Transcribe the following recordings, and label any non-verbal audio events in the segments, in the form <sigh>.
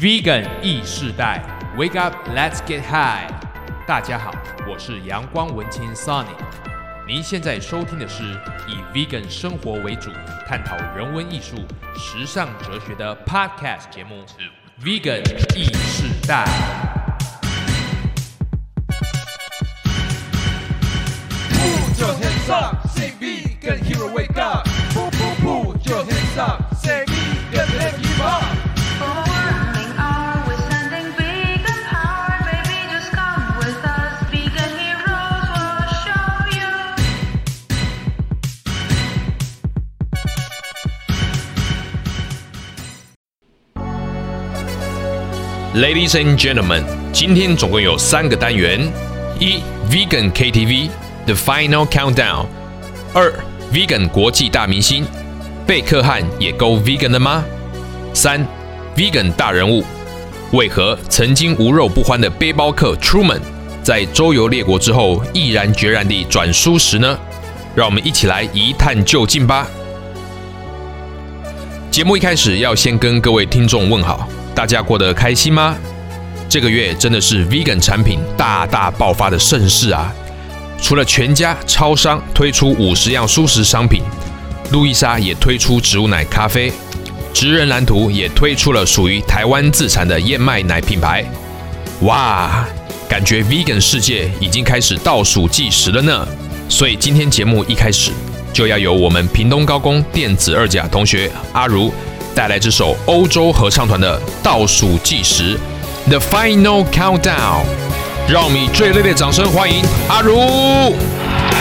Vegan 意世代，Wake up, let's get high！大家好，我是阳光文青 Sunny。您现在收听的是以 Vegan 生活为主，探讨人文艺术、时尚哲学的 Podcast 节目《Vegan 意世代》。Put your hands up, say vegan hero wake up. Ladies and gentlemen，今天总共有三个单元：一 Vegan KTV The Final Countdown；二 Vegan 国际大明星贝克汉也够 Vegan 了吗？三 Vegan 大人物，为何曾经无肉不欢的背包客 Truman 在周游列国之后毅然决然地转蔬食呢？让我们一起来一探究竟吧。节目一开始要先跟各位听众问好，大家过得开心吗？这个月真的是 vegan 产品大大爆发的盛世啊！除了全家超商推出五十样蔬食商品，路易莎也推出植物奶咖啡，职人蓝图也推出了属于台湾自产的燕麦奶品牌。哇，感觉 vegan 世界已经开始倒数计时了呢！所以今天节目一开始就要由我们屏东高工电子二甲同学阿如带来这首欧洲合唱团的《倒数计时》The Final Countdown，让我们以最热烈的掌声欢迎阿如。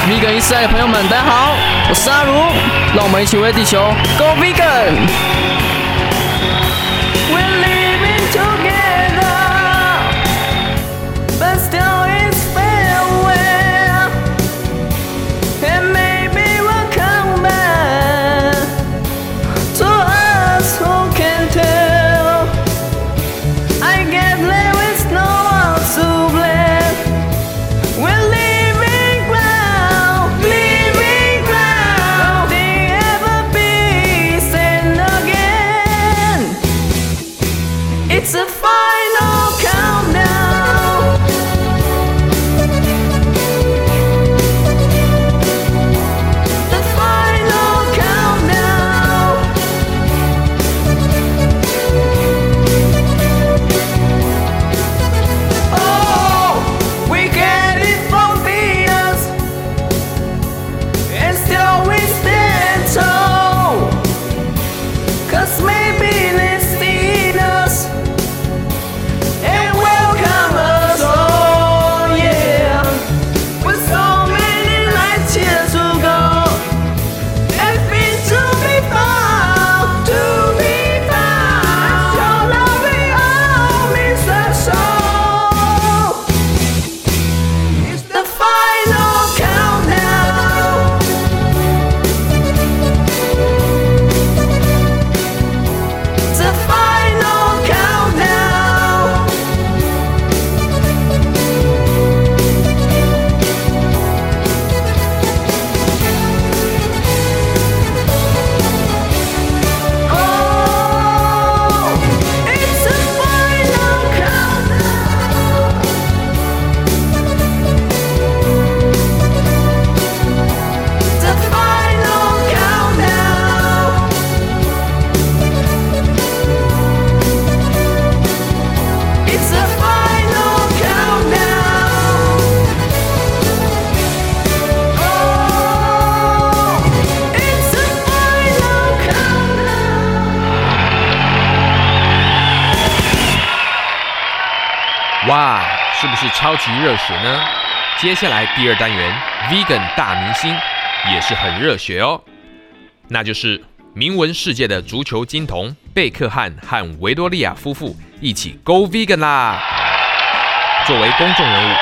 Vegan 一世代的朋友们，大家好，我是阿如，让我们一起为地球 Go Vegan。哇，是不是超级热血呢？接下来第二单元 Vegan 大明星也是很热血哦，那就是名闻世界的足球金童贝克汉和维多利亚夫妇一起 Go Vegan 啦！作为公众人物，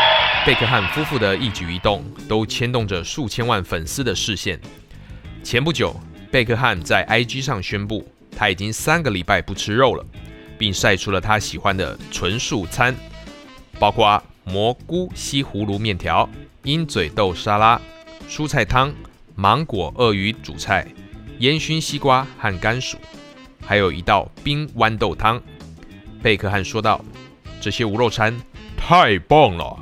贝克汉夫妇的一举一动都牵动着数千万粉丝的视线。前不久，贝克汉在 IG 上宣布，他已经三个礼拜不吃肉了，并晒出了他喜欢的纯素餐，包括蘑菇西葫芦面条、鹰嘴豆沙拉、蔬菜汤、芒果鳄鱼主菜、烟熏西瓜和甘薯，还有一道冰豌豆汤。贝克汉说道：“这些无肉餐太棒了。”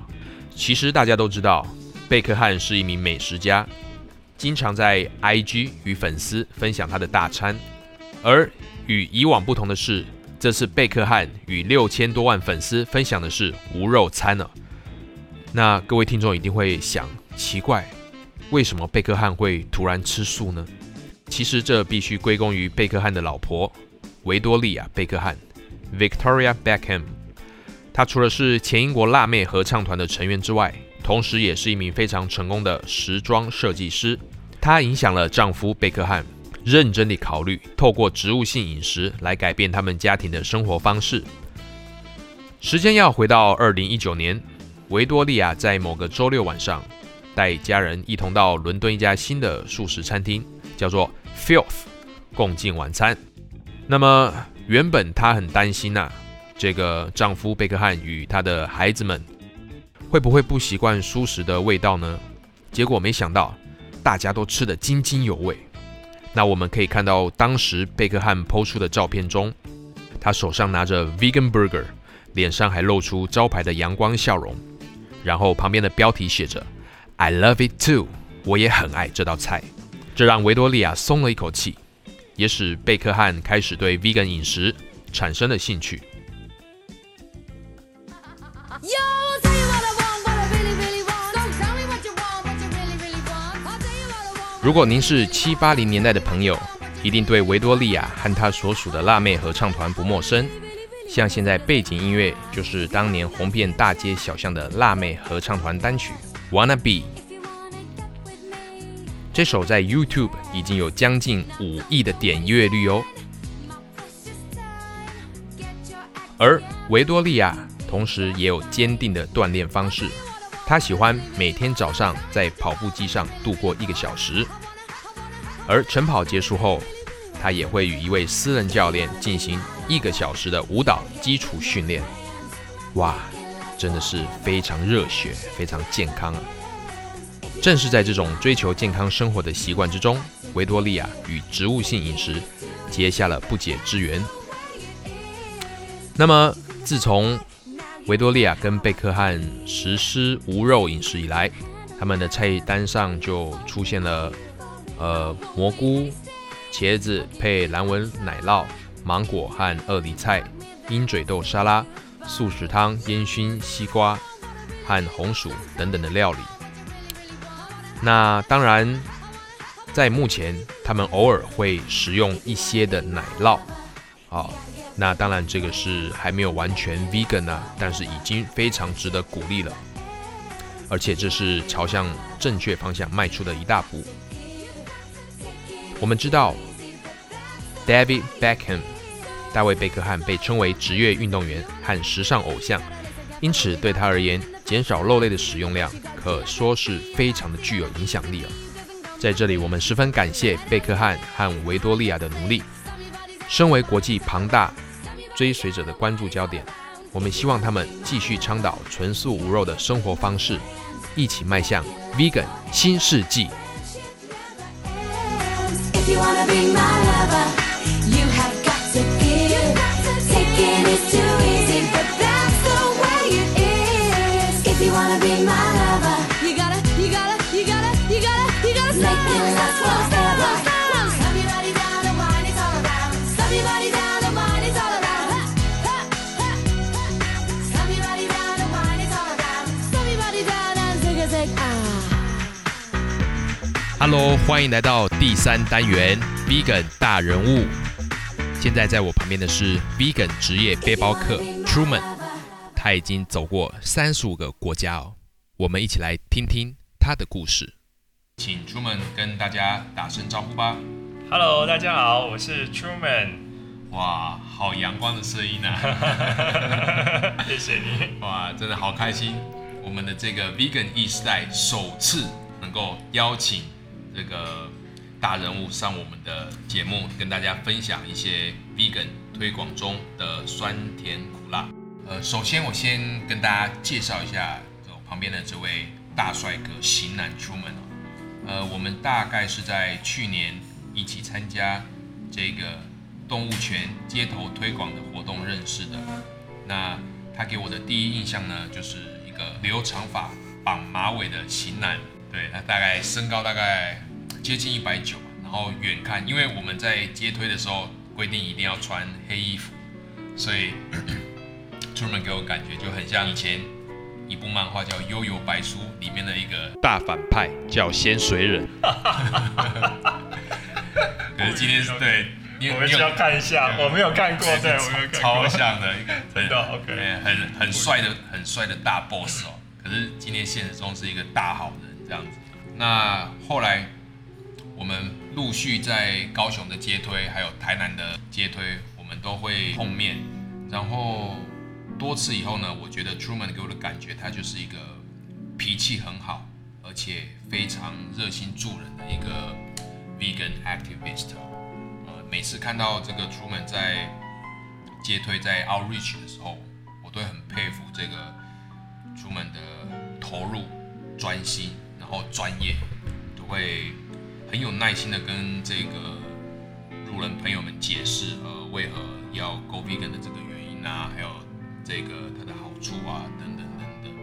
其实大家都知道，贝克汉是一名美食家，经常在 IG 与粉丝分享他的大餐。而与以往不同的是，这次贝克汉与六千多万粉丝分享的是无肉餐呢。那各位听众一定会想，奇怪，为什么贝克汉会突然吃素呢？其实这必须归功于贝克汉的老婆维多利亚·贝克汉 （Victoria Beckham）。她除了是前英国辣妹合唱团的成员之外，同时也是一名非常成功的时装设计师。她影响了丈夫贝克汉。认真地考虑透过植物性饮食来改变他们家庭的生活方式。时间要回到二零一九年，维多利亚在某个周六晚上带家人一同到伦敦一家新的素食餐厅，叫做 Filth，共进晚餐。那么原本她很担心呐，这个丈夫贝克汉与他的孩子们会不会不习惯素食的味道呢？结果没想到大家都吃得津津有味。那我们可以看到，当时贝克汉抛出的照片中，他手上拿着 vegan burger，脸上还露出招牌的阳光笑容。然后旁边的标题写着 "I love it too"，我也很爱这道菜。这让维多利亚松了一口气，也使贝克汉开始对 vegan 饮食产生了兴趣。如果您是七八零年代的朋友，一定对维多利亚和她所属的辣妹合唱团不陌生。像现在背景音乐就是当年红遍大街小巷的辣妹合唱团单曲《Wanna Be》。这首在 YouTube 已经有将近五亿的点阅率哦。而维多利亚同时也有坚定的锻炼方式。他喜欢每天早上在跑步机上度过一个小时，而晨跑结束后，他也会与一位私人教练进行一个小时的舞蹈基础训练。哇，真的是非常热血，非常健康啊！正是在这种追求健康生活的习惯之中，维多利亚与植物性饮食结下了不解之缘。那么，自从维多利亚跟贝克汉实施无肉饮食以来，他们的菜单上就出现了，呃，蘑菇、茄子配蓝纹奶酪、芒果和鳄梨菜、鹰嘴豆沙拉、素食汤、烟熏西瓜和红薯等等的料理。那当然，在目前，他们偶尔会食用一些的奶酪，啊。那当然，这个是还没有完全 vegan 啊，但是已经非常值得鼓励了，而且这是朝向正确方向迈出的一大步。我们知道，David Beckham，大卫贝克汉被称为职业运动员和时尚偶像，因此对他而言，减少肉类的使用量可说是非常的具有影响力了。在这里，我们十分感谢贝克汉和维多利亚的努力。身为国际庞大。追随者的关注焦点，我们希望他们继续倡导纯素无肉的生活方式，一起迈向 vegan 新世纪。Hello，欢迎来到第三单元 Vegan 大人物。现在在我旁边的是 Vegan 职业背包客 Truman，他已经走过三十五个国家哦。我们一起来听听他的故事。请 Truman 跟大家打声招呼吧。Hello，大家好，我是 Truman，哇，好阳光的声音啊！<laughs> 谢谢你。哇，真的好开心！我们的这个 Vegan 意时代首次能够邀请这个大人物上我们的节目，跟大家分享一些 Vegan 推广中的酸甜苦辣。呃，首先我先跟大家介绍一下我旁边的这位大帅哥型男 Truman 哦。呃，我们大概是在去年一起参加这个动物权街头推广的活动认识的。那他给我的第一印象呢，就是一个留长发、绑马尾的型男。对他大概身高大概接近一百九，然后远看，因为我们在街推的时候规定一定要穿黑衣服，所以 <clears throat> 出门给我感觉就很像以前一部漫画叫《悠游白书》里面的一个大反派叫仙水忍。<laughs> 可是今天是对，你我们需要看一下，我没有看过，对，我没有看过。超像的真的，<laughs> OK 对很很帅的很帅的大 boss 哦。可是今天现实中是一个大好人这样子。那后来我们陆续在高雄的街推，还有台南的街推，我们都会碰面。然后多次以后呢，我觉得 Truman 给我的感觉，他就是一个脾气很好，而且非常热心助人的一个 vegan activist。呃，每次看到这个 Truman 在街推在 outreach 的时候，我都很佩服这个 Truman 的投入、专心，后专业，都会很有耐心的跟这个路人朋友们解释，呃，为何要 go vegan 的这个原因啊，还有这个它的好处啊，等等等等。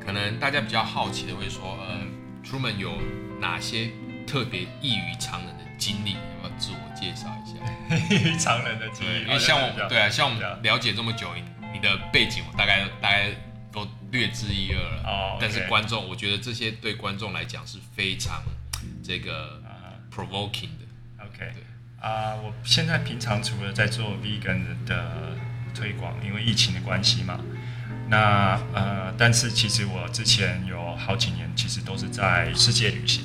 可能大家比较好奇的会说，呃，Truman 有哪些特别异于常人的经历？要不要自我介绍一下？常人的经历，因为像我，对啊，像我们了解这么久，你的背景我大概大概都略知一二了。哦但是观众，我觉得这些对观众来讲是非常这个啊 provoking 的。OK，啊、我现在平常除了在做 vegan 的推广，因为疫情的关系嘛，那呃，但是其实我之前有好几年其实都是在世界旅行，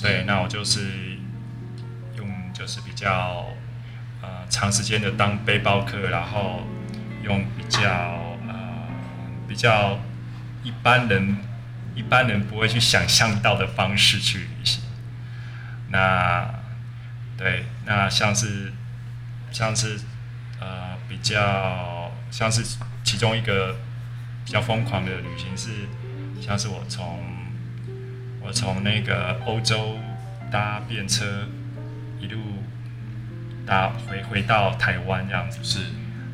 对，那我就是用就是比较呃长时间的当背包客，然后用比较呃比较一般人一般人不会去想象到的方式去旅行。那对，那像是像是呃比较像是其中一个比较疯狂的旅行是，像是我从我从那个欧洲搭便车一路搭回回到台湾这样子，是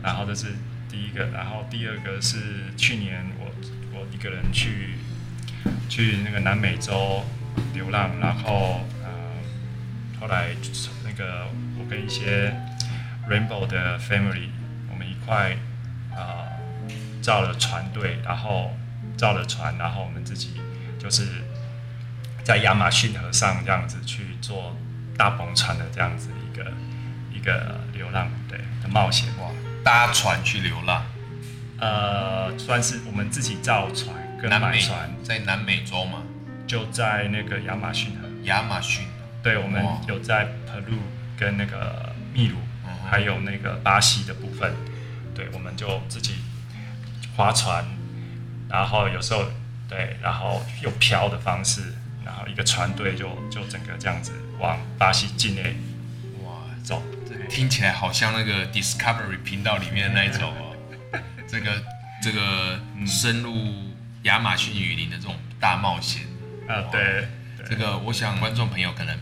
然后就是第一个，然后第二个是去年我我一个人去去那个南美洲流浪，然后呃后来那个我跟一些 Rainbow 的 family 我们一块呃造了船队，然后造了船，然后我们自己就是在亚马逊河上这样子去做大篷船的这样子一个一个流浪对的冒险哇。搭船去流浪，呃，算是我们自己造船跟南美买船，在南美洲嘛，就在那个亚马逊河。亚马逊。对，我们有在 Peru 跟那个秘鲁，还有那个巴西的部分，对，我们就自己划船，然后有时候对，然后用漂的方式，然后一个船队就就整个这样子往巴西境内哇，走。听起来好像那个 Discovery 频道里面的那一种哦，这个这个深入亚马逊雨林的这种大冒险。啊，对，对这个我想观众朋友可能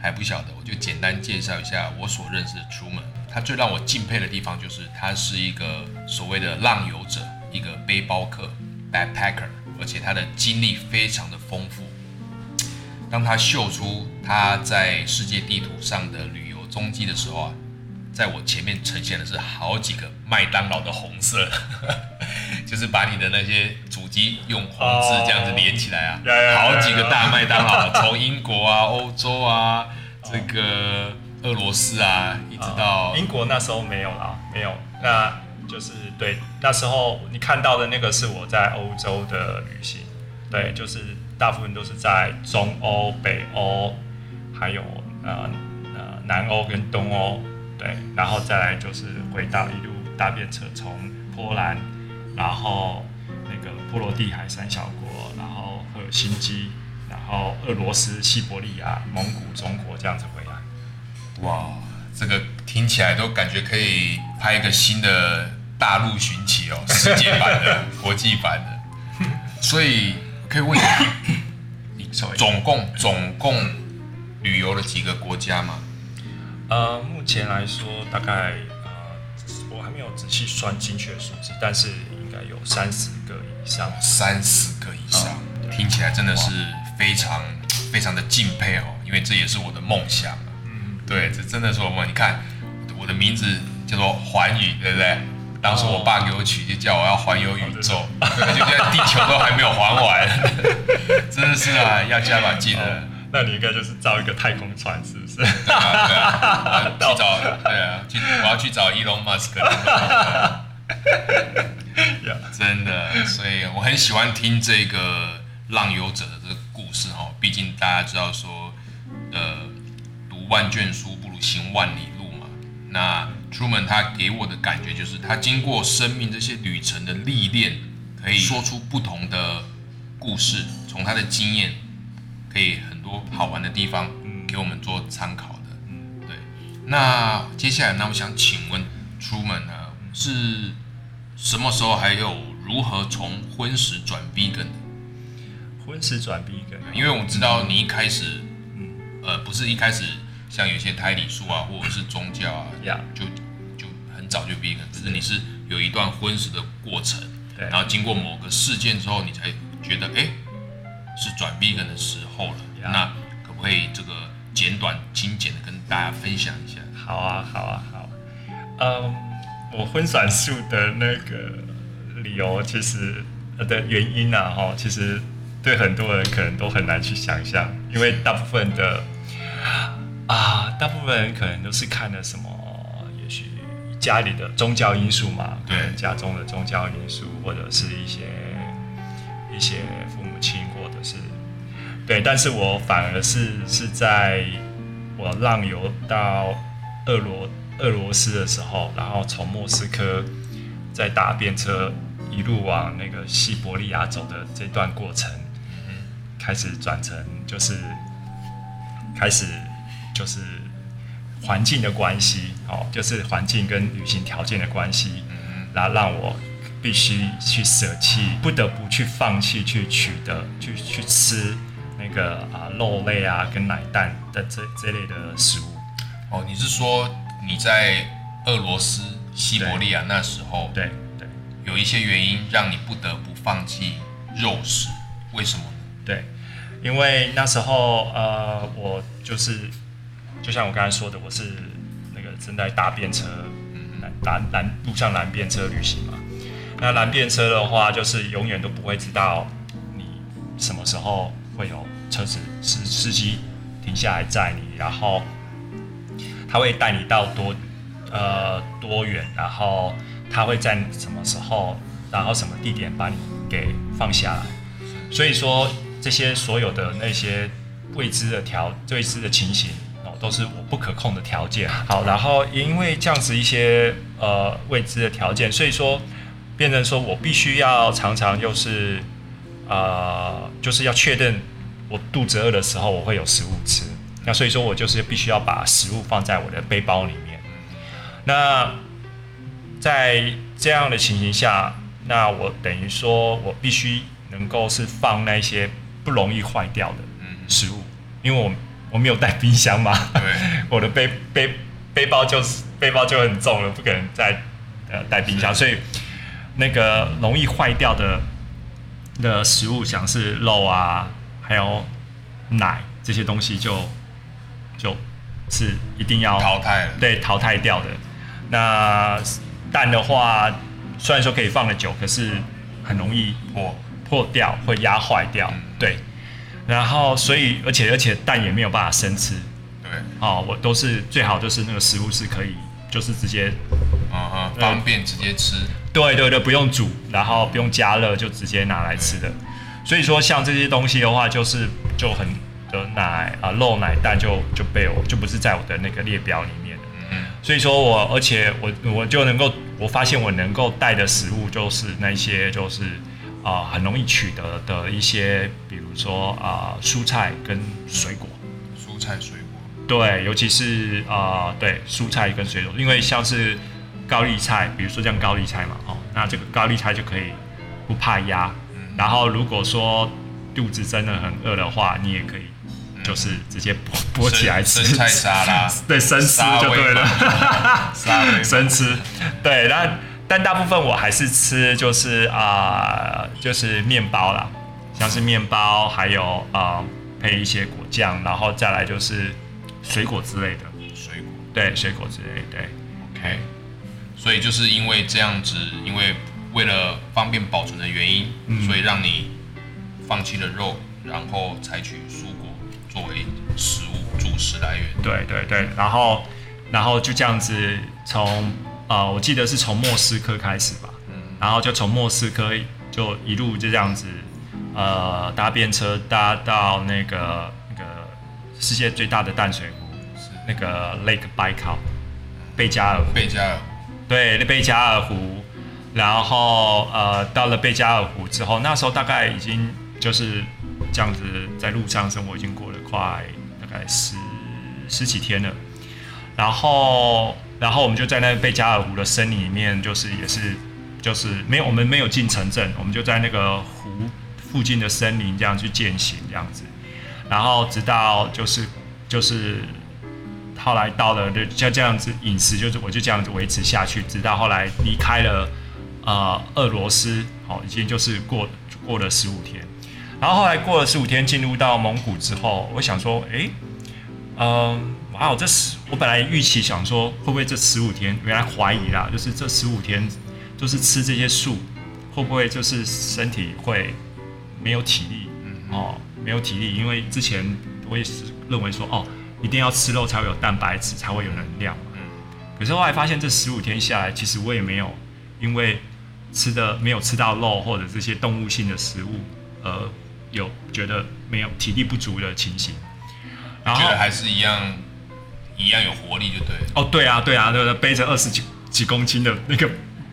还不晓得，我就简单介绍一下我所认识的 Truman。他最让我敬佩的地方就是他是一个所谓的浪游者，一个背包客 （backpacker），而且他的经历非常的丰富。当他秀出他在世界地图上的旅游踪迹的时候啊，在我前面呈现的是好几个麦当劳的红色，<laughs> 就是把你的那些主机用红字这样子连起来啊好几个大麦当劳，从英国啊、欧洲啊、这个俄罗斯啊，一直到英国那时候没有啦，没有，那就是对那时候你看到的那个是我在欧洲的旅行，对，就是大部分都是在中欧、北欧，还有呃呃南欧跟东欧，对，然后再来就是回到一路搭便车从波兰，然后那个波罗的海三小国，然后会有新基，然后俄罗斯、西伯利亚、蒙古、中国这样子回来。哇，这个听起来都感觉可以拍一个新的大陆寻奇哦，世界版的、<laughs> 国际版的。所以可以问一下，你总共总共旅游了几个国家吗？呃，目前来说，大概呃，我还没有仔细算精确的数字，但是应该有三十个以上。三十个以上，嗯听起来真的是非常非常的敬佩哦，因为这也是我的梦想啊。嗯，对，这真的是我梦。你看，我的名字叫做环宇，对不对？当初我爸给我取，就叫我要环游宇宙，对，就现在地球都还没有环完，<laughs> 真的是啊，要加把劲了。那你应该就是造一个太空船，是不是？对啊，对啊，我要去找，对啊，去我要去找 Elon Musk。<laughs> 真的，所以我很喜欢听这个浪游者的这个故事哈。毕竟大家知道说，呃，读万卷书不如行万里路嘛。那 Truman 他给我的感觉就是，他经过生命这些旅程的历练，可以说出不同的故事，从他的经验，可以很多好玩的地方给我们做参考的。对。那接下来呢，我想请问 Truman 呢，是什么时候还有如何从荤食转 vegan 的？荤食转 vegan，因为我知道你一开始，嗯呃，不是一开始像有些胎里素啊，或者是宗教啊，<coughs> 呀就就很早就 vegan，只是你是有一段荤食的过程，对然后经过某个事件之后，你才觉得，哎，是转 vegan 的时候了。那可不可以这个简短精简的跟大家分享一下？好啊，好啊，好。嗯，我荤转素的那个理由，其实呃的原因啊，哈，其实对很多人可能都很难去想象，因为大部分的啊，大部分人可能都是看了什么，也许家里的宗教因素嘛，对家中的宗教因素，或者是一些一些对，但是我反而是是在我浪游到俄罗俄罗斯的时候，然后从莫斯科再搭便车一路往那个西伯利亚走的这段过程，开始转成就是开始就是环境的关系，哦，就是环境跟旅行条件的关系，然后让我必须去舍弃，不得不去放弃去取得去去吃那个啊肉类啊跟奶蛋的这这类的食物。哦，你是说你在俄罗斯西伯利亚那时候，对对有一些原因让你不得不放弃肉食，为什么呢？对，因为那时候呃，我就是就像我刚才说的，我是那个正在搭便车，蓝蓝蓝路上蓝便车旅行嘛。那蓝便车的话，就是永远都不会知道你什么时候会有车子司司机停下来载你，然后他会带你到多呃多远，然后他会在什么时候，然后什么地点把你给放下来。所以说这些所有的那些未知的条未知的情形哦，都是我不可控的条件。好，然后也因为这样子一些呃未知的条件，所以说变成说我必须要常常就是呃就是要确认我肚子饿的时候我会有食物吃。那所以说我就是必须要把食物放在我的背包里面。那在这样的情形下，那我等于说我必须能够是放那些不容易坏掉的食物，因为我我没有带冰箱嘛，<laughs> 我的背背背包就是背包就很重了，不可能再呃带冰箱，所以那个容易坏掉的的食物，像是肉啊，还有奶这些东西就就是一定要淘汰了。对淘汰掉的。那蛋的话，虽然说可以放的久，可是很容易破破掉，会压坏掉。嗯对，然后所以而且而且蛋也没有办法生吃对，哦，我都是最好就是那个食物是可以就是直接嗯嗯，方便直接吃。对对对，不用煮，然后不用加热，就直接拿来吃的。所以说，像这些东西的话，就是就很的奶啊、漏、奶、蛋就就被我就不是在我的那个列表里面的。嗯所以说我，而且我我就能够，我发现我能够带的食物就是那些就是啊、很容易取得的一些，比如说啊、蔬菜跟水果。蔬菜水果。对，尤其是啊、对蔬菜跟水果，因为像是高丽菜，比如说像高丽菜嘛，哦，那这个高丽菜就可以不怕压。然后如果说肚子真的很饿的话，你也可以就是直接剥剥起来吃，生生菜沙拉。<laughs> 对，生吃就对了。<laughs> 沙威玛。生吃，对，但但大部分我还是吃就是啊、就是面包啦，像是面包，还有啊、配一些果酱，然后再来就是水果之类的，水果。对，水果之类的，对，，OK。所以就是因为这样子，因为为了方便保存的原因，嗯。所以让你放弃了肉，然后采取蔬果作为食物主食来源。对对对，然后然后就这样子从呃，我记得是从莫斯科开始吧，然后就从莫斯科就一路就这样子呃搭便车搭到那个那个世界最大的淡水湖，是。那个 Lake Baikal 贝加尔湖，贝加尔。对，那贝加尔湖，然后呃到了贝加尔湖之后，那时候大概已经就是这样子在路上生活，已经过了快大概十十几天了。然后，然后我们就在那贝加尔湖的森林里面，就是也是就是没有我们没有进城镇，我们就在那个湖附近的森林这样去践行这样子。然后直到就是就是后来到了就就这样子饮食，就是我就这样子维持下去，直到后来离开了呃俄罗斯，好、已经就是过过了十五天。然后后来过了十五天，进入到蒙古之后，我想说，诶，嗯，哇哦，这十我本来预期想说，会不会这十五天，原来怀疑啦，就是这十五天就是吃这些素，会不会就是身体会没有体力？哦，没有体力，因为之前我也是认为说，哦，一定要吃肉才会有蛋白质，才会有能量嘛。可是后来发现，这十五天下来，其实我也没有因为吃的没有吃到肉或者这些动物性的食物，呃有觉得没有体力不足的情形。然后觉得还是一样，一样有活力就对。哦，对啊，对啊，对对，背着二十几几公斤的那个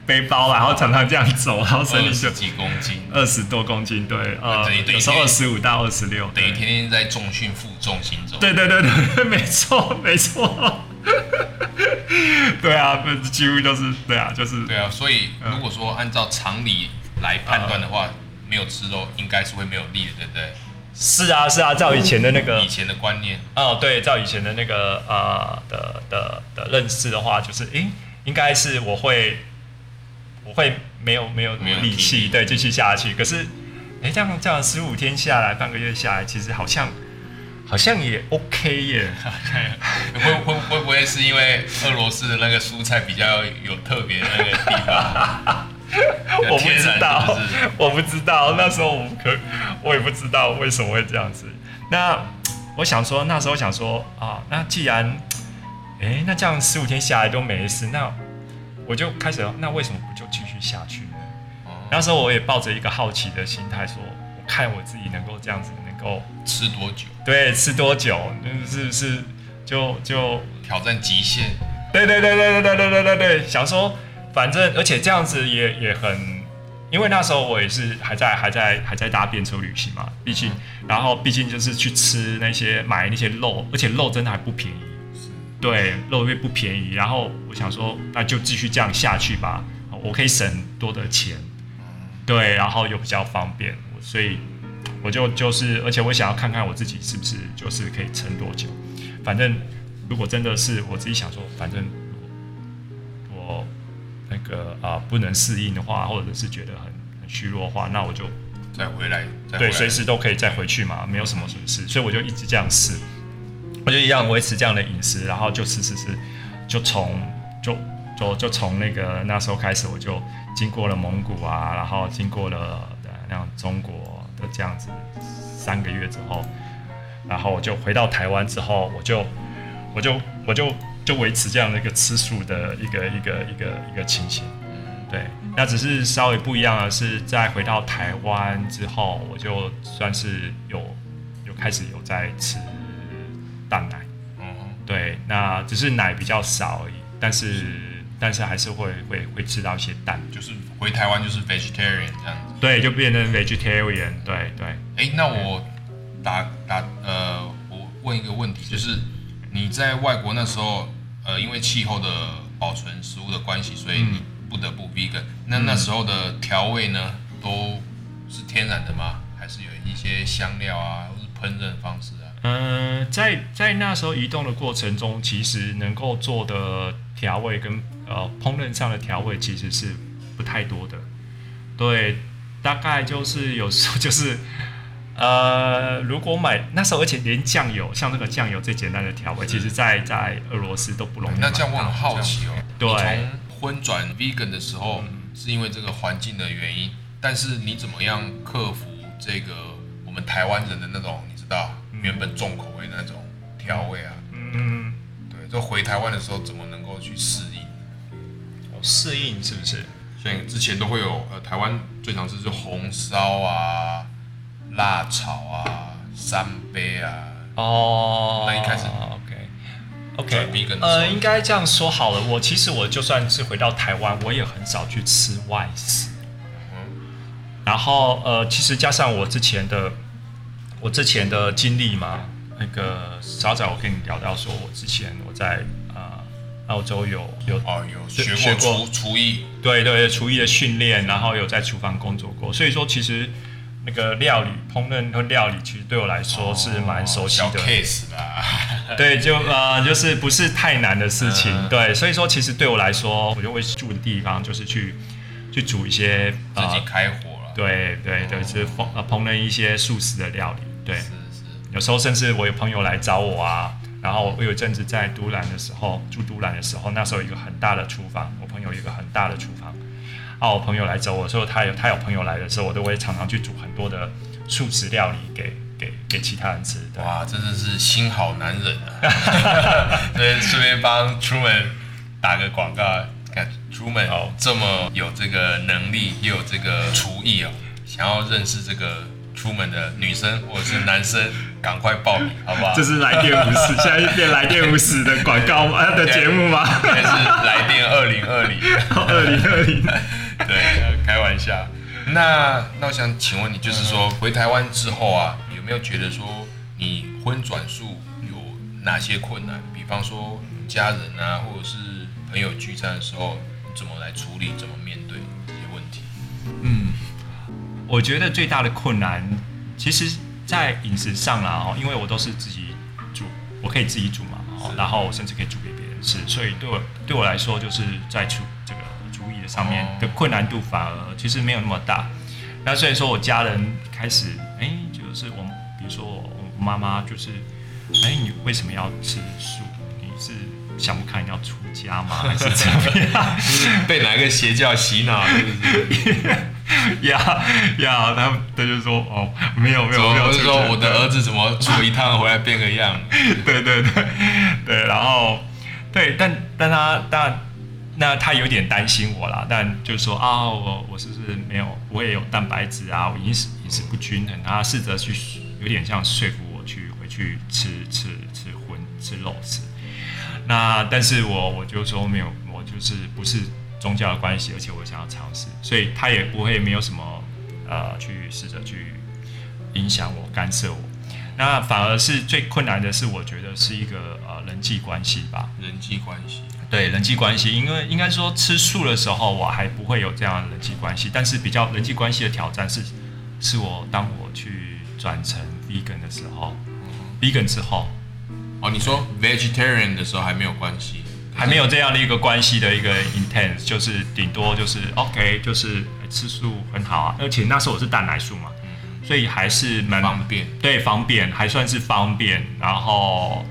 背包，然后常常这样走，然后身体就几公斤，二十多公斤，对，呃有时候二十五到二十六，等于天天在重训负重行走。对对对对，没错没错，<laughs> 对啊，不几乎都是对啊，就是对啊，所以嗯如果说按照常理来判断的话，没有吃肉应该是会没有力的，对不对？是啊是啊，照以前的那个以前的观念，哦，对，照以前的那个呃的的的认识的话，就是诶，应该是我会我会没有没有没有力气，对，继续下去。可是诶，这样这样十五天下来，半个月下来，其实好像好像也 OK 耶。<laughs> 会会会不会是因为俄罗斯的那个蔬菜比较有特别的那个地方？<laughs> 我不知道我不知道，那时候我可我也不知道为什么会这样子。那我想说，那时候想说啊，那既然，哎，那这样十五天下来都没事，那我就开始，那为什么不就继续下去呢？哦那时候我也抱着一个好奇的心态，说，我看我自己能够这样子，能够吃多久？对吃多久，是是就就挑战极限，对对对对对对对对对，想说反正而且这样子也也很，因为那时候我也是还在还在还在搭便车旅行嘛，毕竟然后毕竟就是去吃那些买那些肉，而且肉真的还不便宜，对，肉也不便宜。然后我想说，那就继续这样下去吧，我可以省很多的钱，对，然后又比较方便，所以我就就是，而且我想要看看我自己是不是就是可以撑多久。反正如果真的是我自己想说，反正我那个啊、不能适应的话，或者是觉得很很虚弱的话，那我就再回来，对随时都可以再回去嘛，没有什么损失，所以我就一直这样试，我就一样维持这样的饮食，然后就吃吃吃，就从就就就从那个那时候开始，我就经过了蒙古啊，然后经过了呃那样中国的这样子三个月之后，然后我就回到台湾之后，我就我就我就就维持这样的一个吃素的一个一个一个一个情形。对，那只是稍微不一样的是，在回到台湾之后，我就算是有有开始有在吃蛋奶。嗯，对，那只是奶比较少而已，但是但是还是会会会吃到一些蛋。就是回台湾就是 vegetarian 这样子。对，就变成 vegetarian。对对。哎，那我打打呃，我问一个问题，就是你在外国那时候，呃，因为气候的保存食物的关系，所以你不得不 vegan。那那时候的调味呢，都是天然的吗？还是有一些香料啊，或是烹饪方式啊？嗯、在在那时候移动的过程中，其实能够做的调味跟呃烹饪上的调味其实是不太多的。对，大概就是有时候就是呃，如果买那时候，而且连酱油，像这个酱油最简单的调味，其实在在俄罗斯都不容易。那这样我很好奇哦，对你从荤转 vegan 的时候，是因为这个环境的原因，但是你怎么样克服这个我们台湾人的那种，你知道原本重口味的那种调味啊？嗯，对，就回台湾的时候怎么能够去适应？哦适应是不是？像之前都会有呃，台湾最常吃就是红烧啊、辣炒啊、三杯啊，哦，那一开始 OK 转 OK，vegan 的时候呃，应该这样说好了。我其实我就算是回到台湾，我也很少去吃外食。然后呃，其实加上我之前的我之前的经历嘛，那个早早我跟你聊到说，我之前我在呃澳洲有有哦，有学过厨厨艺，对对，厨艺的训练，然后有在厨房工作过，所以说其实那个料理、烹饪和料理，其实对我来说是蛮熟悉小的。case 啦。<laughs> 对，就呃，就是不是太难的事情。嗯对，所以说其实对我来说，我就会住的地方就是去去煮一些自己呃，开火了。对对对，就是烹呃烹饪一些素食的料理。对，有时候甚至我有朋友来找我啊，然后我有一阵子在都兰的时候住都兰的时候，那时候有一个很大的厨房，我朋友有一个很大的厨房，啊，我朋友来找我的时候，他有他有朋友来的时候，我都会常常去煮很多的素食料理给给给其他人吃。对，哇，真的是心好男人啊！<laughs> 对，顺便帮 Truman 打个广告，看 Truman 好这么有这个能力，又有这个厨艺哦，想要认识这个 Truman 的女生或者是男生，赶快报名，好不好？这是来电五十，现在是变来电五十的广告吗？的节目吗？应该是来电二零二零。二零二零。对，呃开玩笑。那那我想请问你，就是说回台湾之后啊，有没有觉得说你婚转速有哪些困难？比方说家人啊，或者是朋友聚餐的时候，怎么来处理，怎么面对这些问题？嗯，我觉得最大的困难，其实，在饮食上啦，哦，因为我都是自己煮，我可以自己煮嘛，哦，然后我甚至可以煮给别人吃，所以对我对我来说，就是在厨这个厨艺的上面的困难度反而其实没有那么大。那所以说我家人开始，哎，就是我，比如说我妈妈就是，哎，你为什么要吃素？你是想不开你要出家吗？还是怎么样？<laughs> 被哪个邪教洗脑？是不是？<laughs> <laughs> <laughs> 呀呀，他他就说哦，没有没有没有，么是说我的儿子，怎么出一趟回来变个样？<laughs> 对对对对，然后对，但但他但那他有点担心我啦，但就是说啊，我我是不是没有，我也有蛋白质啊，我饮食饮食不均衡，啊试着去有点像说服我去回去吃吃吃荤吃肉吃。那但是我我就说没有，我就是不是宗教的关系，而且我想要尝试，所以他也不会没有什么呃去试着去影响我干涉我。那反而是最困难的是，我觉得是一个呃人际关系吧。人际关系，对人际关系，因为应该说吃素的时候，我还不会有这样的人际关系，但是比较人际关系的挑战是，是我当我去转成 vegan 的时候，vegan 之后。哦，你说 vegetarian 的时候还没有关系，还没有这样的一个关系的一个 intense，就是顶多就是 OK，就是哎吃素很好啊，而且那时候我是蛋奶素嘛，所以还是蛮方便。对，方便还算是方便，然后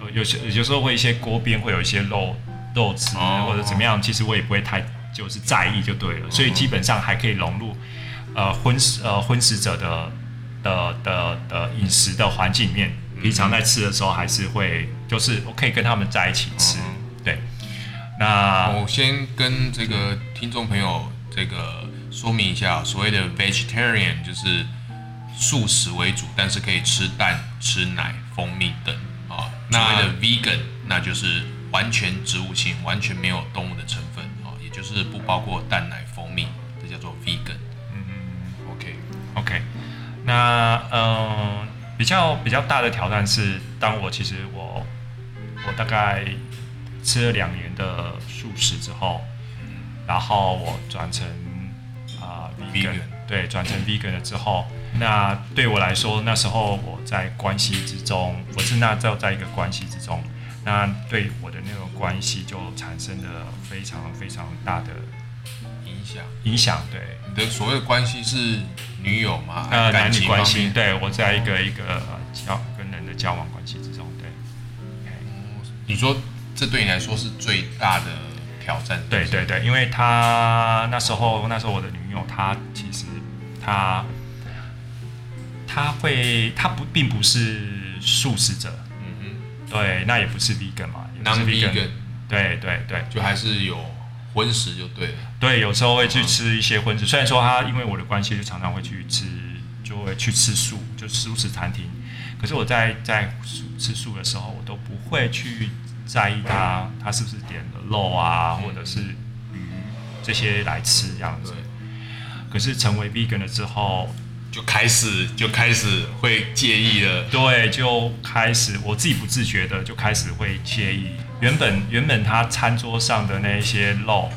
呃有些有时候会一些锅边会有一些肉肉汁、哦。或者怎么样，其实我也不会太就是在意就对了，所以基本上还可以融入呃荤食呃荤食者的的的的饮食的环境里面，平常在吃的时候还是会就是我可以跟他们在一起吃，对，那我先跟这个听众朋友这个说明一下，所谓的 vegetarian 就是素食为主，但是可以吃蛋、吃奶、蜂蜜等啊。所谓的 vegan 那就是完全植物性，完全没有动物的成分啊，也就是不包括蛋奶、蜂蜜，这叫做 vegan。嗯，OK，OK，那嗯，比较比较大的挑战是，当我其实我我大概吃了两年的素食之后，然后我转成啊、vegan，Vegan 对，转成 vegan 了之后，那对我来说，那时候我在关系之中，我是那在在一个关系之中，那对我的那个关系就产生了非常非常大的影响。影响，对，你的所谓的关系是女友吗？呃，男女关系？对我在一个一个呃交跟人的交往关系之中，对，你说这对你来说是最大的挑战？对对对，因为他那时候那时候我的女友，她其实她她会她不并不是素食者，嗯对，那也不是 vegan 嘛，也哼不是 vegan 对对对就还是有荤食就对了。对，有时候会去吃一些荤食，虽然说他因为我的关系，就常常会去吃，就会去吃素，就素食餐厅。可是我在在吃素的时候，我都不会去在意他他是不是点了肉啊，或者是鱼这些来吃这样子对。可是成为 vegan 了之后，就开始就开始会介意了。对，就开始我自己不自觉的就开始会介意原本原本他餐桌上的那一些肉，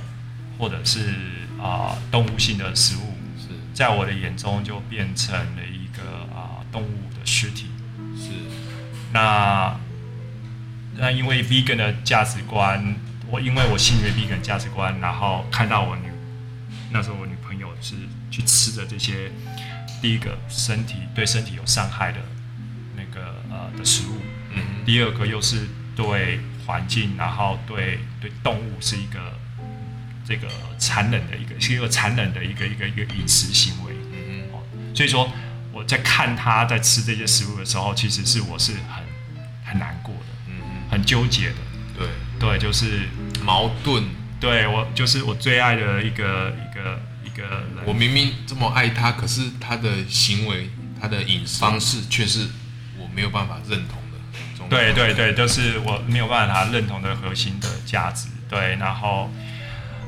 或者是啊、动物性的食物，是在我的眼中就变成了一个啊、动物的尸体。是，那那因为 vegan 的价值观，我因为我信任 vegan 价值观，然后看到我女那时候我女朋友是去吃的这些，第一个身体对身体有伤害的那个呃的食物，嗯第二个又是对环境，然后对对动物是一个这个残忍的一个是一个残忍的一个一个一个饮食行为。嗯哦，所以说我在看他在吃这些食物的时候，其实是我是很很难过很纠结的。对，对，就是矛盾。对我就是我最爱的一个一个一个人。我明明这么爱他，可是他的行为、他的饮食方式却是我没有办法认同的。对对对，就是我没有办法认同的核心的价值。对，然后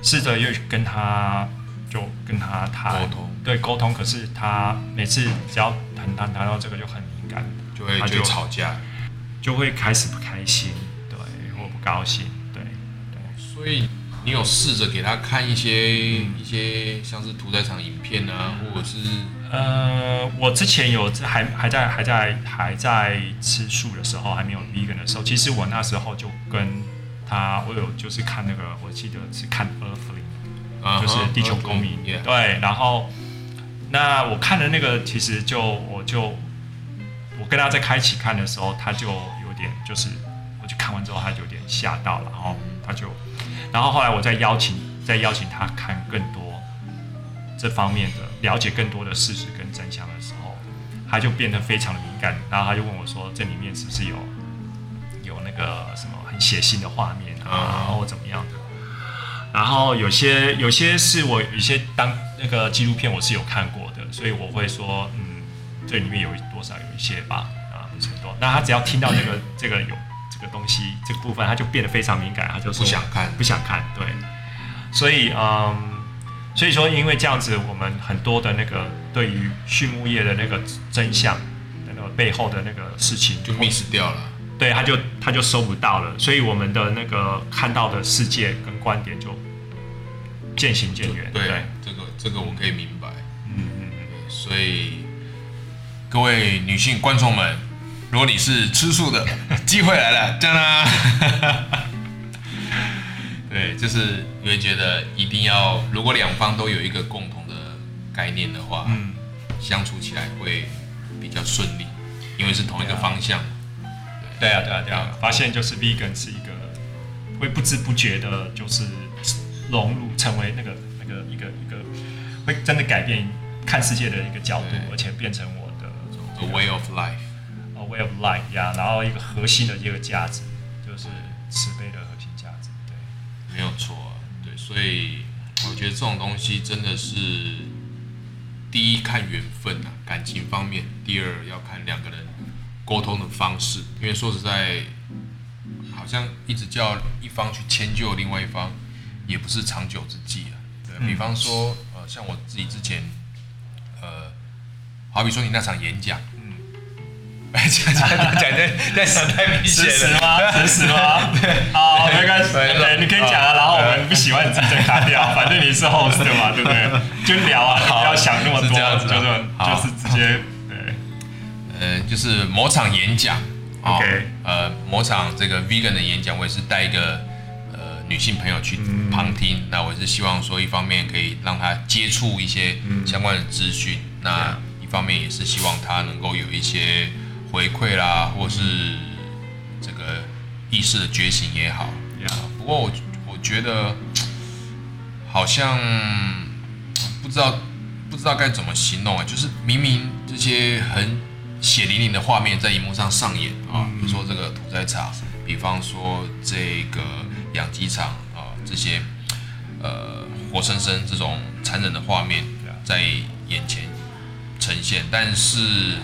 试着又跟他就跟他谈沟通对沟通，可是他每次只要谈谈谈到这个就很敏感，就会就吵架。就会开始不开心，对，或不高兴，对对。所以你有试着给他看一些一些像是屠宰场影片啊，或者是呃，我之前有还还在还在还在吃素的时候，还没有 vegan 的时候，其实我那时候就跟他，我有就是看那个，我记得是看 Earthling，啊就是地球公民。对，然后那我看的那个，其实就我就我跟他在开启看的时候，他就有点就是，我就看完之后，他就有点吓到了，然后他就，然后后来我再邀请再邀请他看更多这方面的了解更多的事实跟真相的时候，他就变得非常的敏感，然后他就问我说，这里面是不是有有那个什么很血腥的画面啊，或怎么样的？然后有些有些是我有些当那个纪录片我是有看过的，所以我会说，嗯，这里面有多少有一些吧，很多。那他只要听到这个 <laughs> 这个有这个东西这个部分，他就变得非常敏感，他就说不想看不想看，对。所以嗯，所以说因为这样子，我们很多的那个对于畜牧业的那个真相，那个背后的那个事情，就 miss 掉了。对，他就他就收不到了，所以我们的那个看到的世界跟观点就渐行渐远。对，对，这个这个我可以明白。嗯嗯嗯，所以各位女性观众们，如果你是吃素的，<laughs> 机会来了，这样啦。<laughs> 对，就是你会觉得一定要，如果两方都有一个共同的概念的话，嗯，相处起来会比较顺利，因为是同一个方向。对啊对啊对啊，发现就是 vegan 是一个会不知不觉的，就是融入成为那个那个一个一个会真的改变看世界的一个角度，而且变成我的 A way of life。呃 way of life 呀，然后一个核心的这个价值就是慈悲的核心价值。对，没有错啊，对，所以我觉得这种东西真的是第一看缘分啊，感情方面；第二要看两个人沟通的方式，因为说实在，好像一直叫一方去迁就另外一方，也不是长久之计啊。对，嗯比方说，呃，像我自己之前，呃，好比说你那场演讲，嗯，<laughs> 讲讲讲讲，但是太明显了。实时吗？实吗？好，没关系，对，你可以讲啊。然后我们不喜欢你自己再卡掉，反正你是 host 嘛，对不对？就聊啊，不要想那么多，就是就是直接对。呃，就是某场演讲 OK 呃，某场这个 vegan 的演讲，我也是带一个呃女性朋友去旁听。那我是希望说，一方面可以让她接触一些相关的资讯，那一方面也是希望她能够有一些回馈啦，或是这个意识的觉醒也好。不过我我觉得好像不知道不知道该怎么形容啊，就是明明这些很血淋淋的画面在荧幕上上演啊，比如说这个屠宰场，比方说这个养鸡场啊，这些呃活生生这种残忍的画面在眼前呈现，但是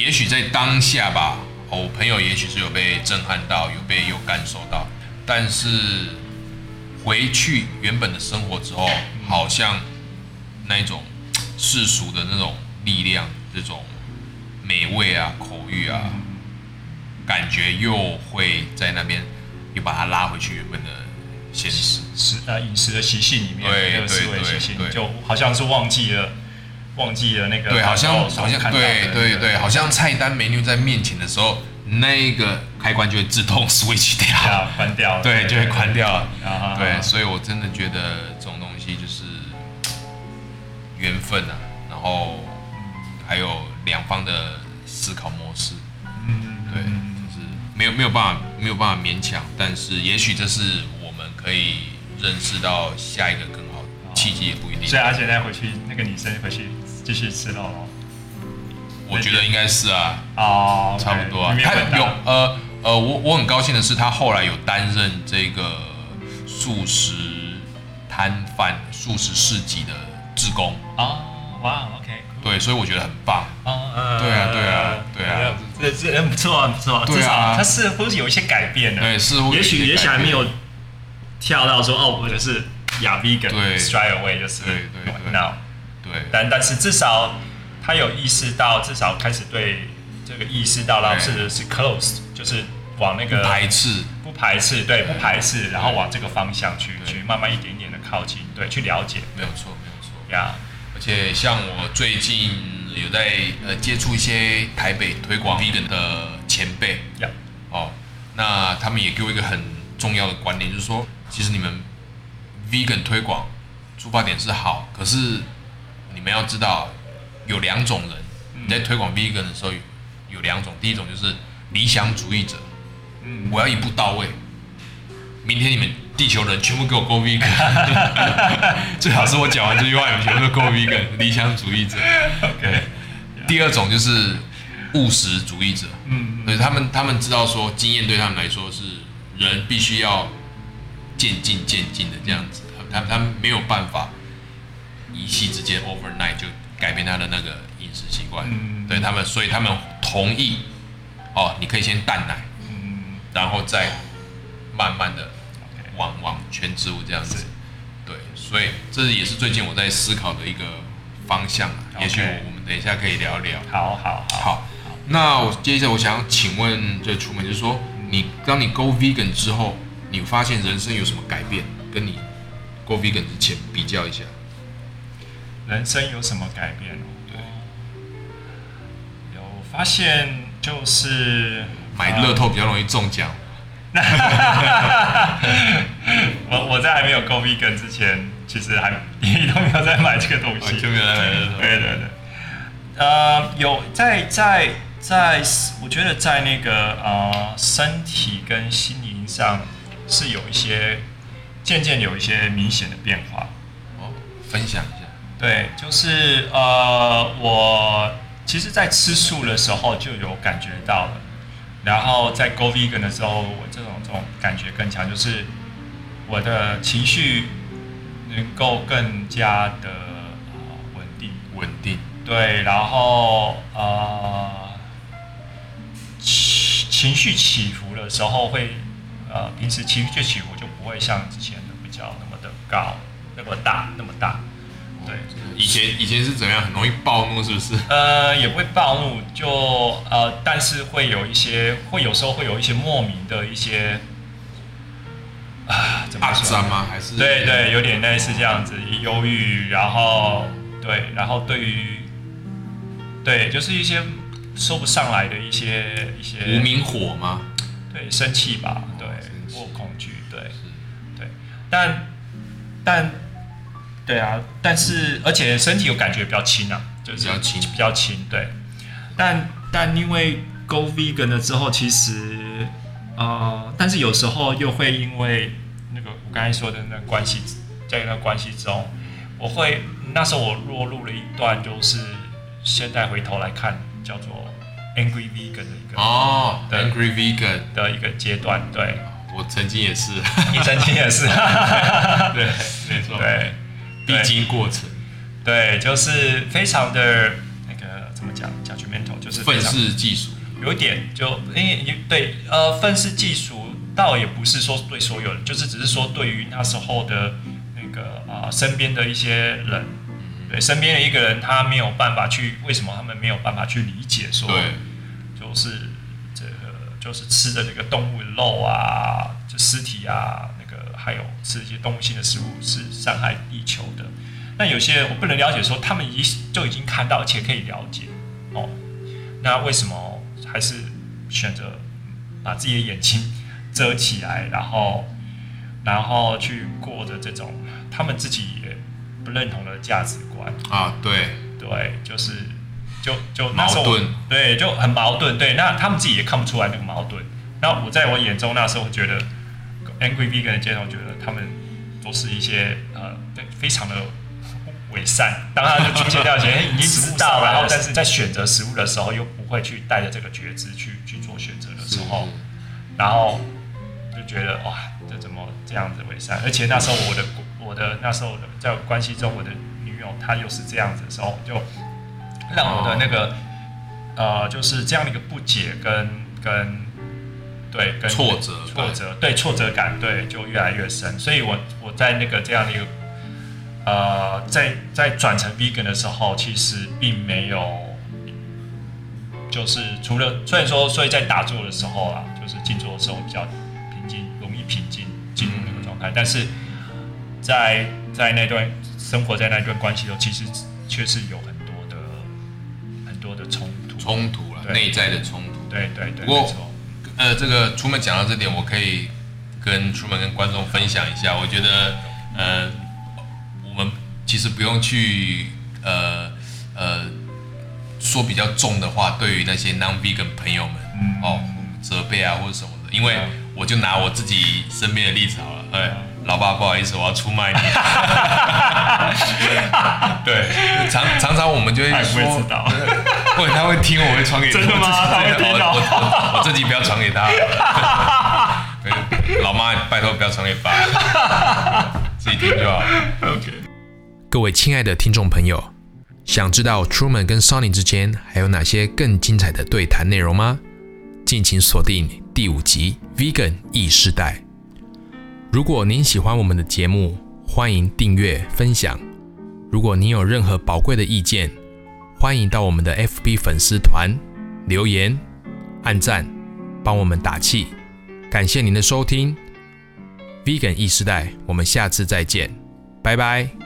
也许在当下吧，哦我朋友也许是有被震撼到，有被有感受到，但是回去原本的生活之后，好像那一种世俗的那种力量，这种美味啊、口欲啊，感觉又会在那边又把它拉回去原本的现实。食呃饮食的习性里面，对对，对就好像是忘记了忘记了那个对，好像好像对对对，好像菜单 menu 在面前的时候，那个开关就会自动 <laughs> switch 掉。啊关掉了，对，就会关掉。对，所以我真的觉得这种东西就是缘分啊，然后还有两方的思考模式，嗯对，就是没有没有办法没有办法勉强，但是也许这是我们可以认识到下一个更好的契机，也不一定。所。以他现在回去那个女生回去继续吃肉咯。我觉得应该是啊，哦，差不多啊。他有呃呃，我我很高兴的是，他后来有担任这个素食摊贩、素食市集的志工，啊，哇，OK，对，所以我觉得很棒。哦，呃。对啊对啊对啊，这这很不错，很不错，对啊。至少他似乎是有一些改变的，对，似乎也许也许还没有跳到说哦，我就是亚 vegan 对。straight away 就是对对。但但是至少他有意识到，至少开始对这个意识到，然后对。是是 close，就是往那不个排斥，不排斥，对，不排斥，然后往这个方向去去慢慢一点点的靠近，对，去了解。没有错，没有错。呀。而且像我最近有在呃接触一些台北推广 vegan 的前辈，呀，哦，那他们也给我一个很重要的观念，就是说，其实你们 vegan 推广出发点是好，可是你们要知道，有两种人，你在推广 vegan 的时候有有两种，第一种就是理想主义者，嗯，我要一步到位，明天你们地球人全部给我 go vegan，<laughs> 最好是我讲完这句话，你们全部都 go vegan，理想主义者。OK，第二种就是务实主义者，嗯所以他们他们知道说，经验对他们来说是人必须要渐进渐进的这样子，他他们没有办法一夕之间 overnight 就改变他的那个饮食习惯，嗯。对他们，所以他们同意哦，你可以先淡奶，嗯。然后再慢慢的往往全植物这样子，对，所以这也是最近我在思考的一个方向啊，也许我们等一下可以聊聊。好好好，好，那我接着我想请问这出门，就是说，你当你 go vegan 之后，你发现人生有什么改变？跟你 go vegan 之前比较一下。人生有什么改变哦？对，有发现就是买乐透比较容易中奖，<laughs> 我我在还没有 go vegan 之前，其实还 <laughs> 你都没有在买这个东西，哦就没有在买乐透对对对，呃，有在在在，我觉得在那个呃身体跟心灵上是有一些渐渐有一些明显的变化。哦，分享一下。对，就是呃，我其实，在吃素的时候就有感觉到了，然后在 go vegan 的时候，我这种这种感觉更强，就是我的情绪能够更加的稳定，稳定，对，然后呃情情绪起伏的时候会呃，平时情绪起伏就不会像之前的比较那么的高，那么大，那么大，前以前是怎么样？很容易暴怒，是不是？呃，也不会暴怒，就呃，但是会有一些，会有时候会有一些莫名的一些啊，怎么阿说吗？还是对对，有点类似这样子，忧郁，然后对，然后对于对，就是一些说不上来的一些一些无名火吗？对生气吧，对或恐惧，对对，但但对啊，但是而且身体有感觉比较轻啊，就是比较轻。比较轻，对，但但因为 go vegan 了之后，其实呃，但是有时候又会因为那个我刚才说的那个关系，在那个关系中，我会那时候我落入了一段，就是现在回头来看叫做 angry vegan 的一个、哦对，Angry Vegan，的一个阶段，对，我曾经也是，你曾经也是，<laughs> 对，没错，，对必经过程，对，就是非常的那个怎么讲，judgmental，就是非愤世嫉俗，有一点就因为你对呃愤世嫉俗，倒也不是说对所有人，就是只是说对于那时候的那个啊、呃身边的一些人，对身边的一个人，他没有办法去为什么他们没有办法去理解说，对，就是这个就是吃的这个动物肉啊，就尸体啊，那个还有吃一些动物性的食物是伤害地球的。那有些人我不能了解说他们已经就已经看到，而且可以了解哦，那为什么还是选择把自己的眼睛遮起来，然后然后去过着这种他们自己也不认同的价值观？啊，对，对，就是就就那时候矛盾对，就很矛盾。对，那他们自己也看不出来那个矛盾。那我在我眼中那时候觉得，Angry Vegan 的街头，觉得他们都是一些呃，对，非常的伪善。当他就出现掉前，<laughs> 已经知道，然后但是在选择食物的时候，又不会去带着这个觉知去去做选择的时候，然后就觉得哇，这怎么这样子伪善？而且那时候我的我的那时候的在关系中，我的女友她又是这样子的时候，就让我的那个、呃，就是这样的一个不解跟跟对跟挫折挫折对挫折感对就越来越深，所以我我在那个这样的一个呃，在在转成 vegan 的时候，其实并没有。就是除了虽然说，所以在打坐的时候啊，就是静坐的时候比较平静，容易平静进入那个状态，但是在在那段生活在那段关系中，其实确实有很多的很多的冲突。冲突了，内在的冲突。对对对，不过没错。呃，这个出门讲到这点，我可以跟出门跟观众分享一下。我觉得，呃，我们其实不用去呃呃说比较重的话，对于那些 non vegan 朋友们，嗯。哦，责备啊或者什么的，因为嗯。我就拿我自己身边的例子好了，哎，老爸不好意思，我要出卖你。<laughs> 对，常常常我们就会说知，道 <laughs> 他会听，我会传给真的吗他会听到我我我我自己不要传给他。对 <laughs> 老妈，拜托不要传给爸，<laughs> 自己听就好。OK。各位亲爱的听众朋友，想知道 Truman 跟 Sonny 之间还有哪些更精彩的对谈内容吗？敬请锁定第五集《Vegan 意识代》。如果您喜欢我们的节目，欢迎订阅分享。如果您有任何宝贵的意见，欢迎到我们的 FB 粉丝团留言、按赞，帮我们打气。感谢您的收听，《Vegan E 时代》，我们下次再见，拜拜。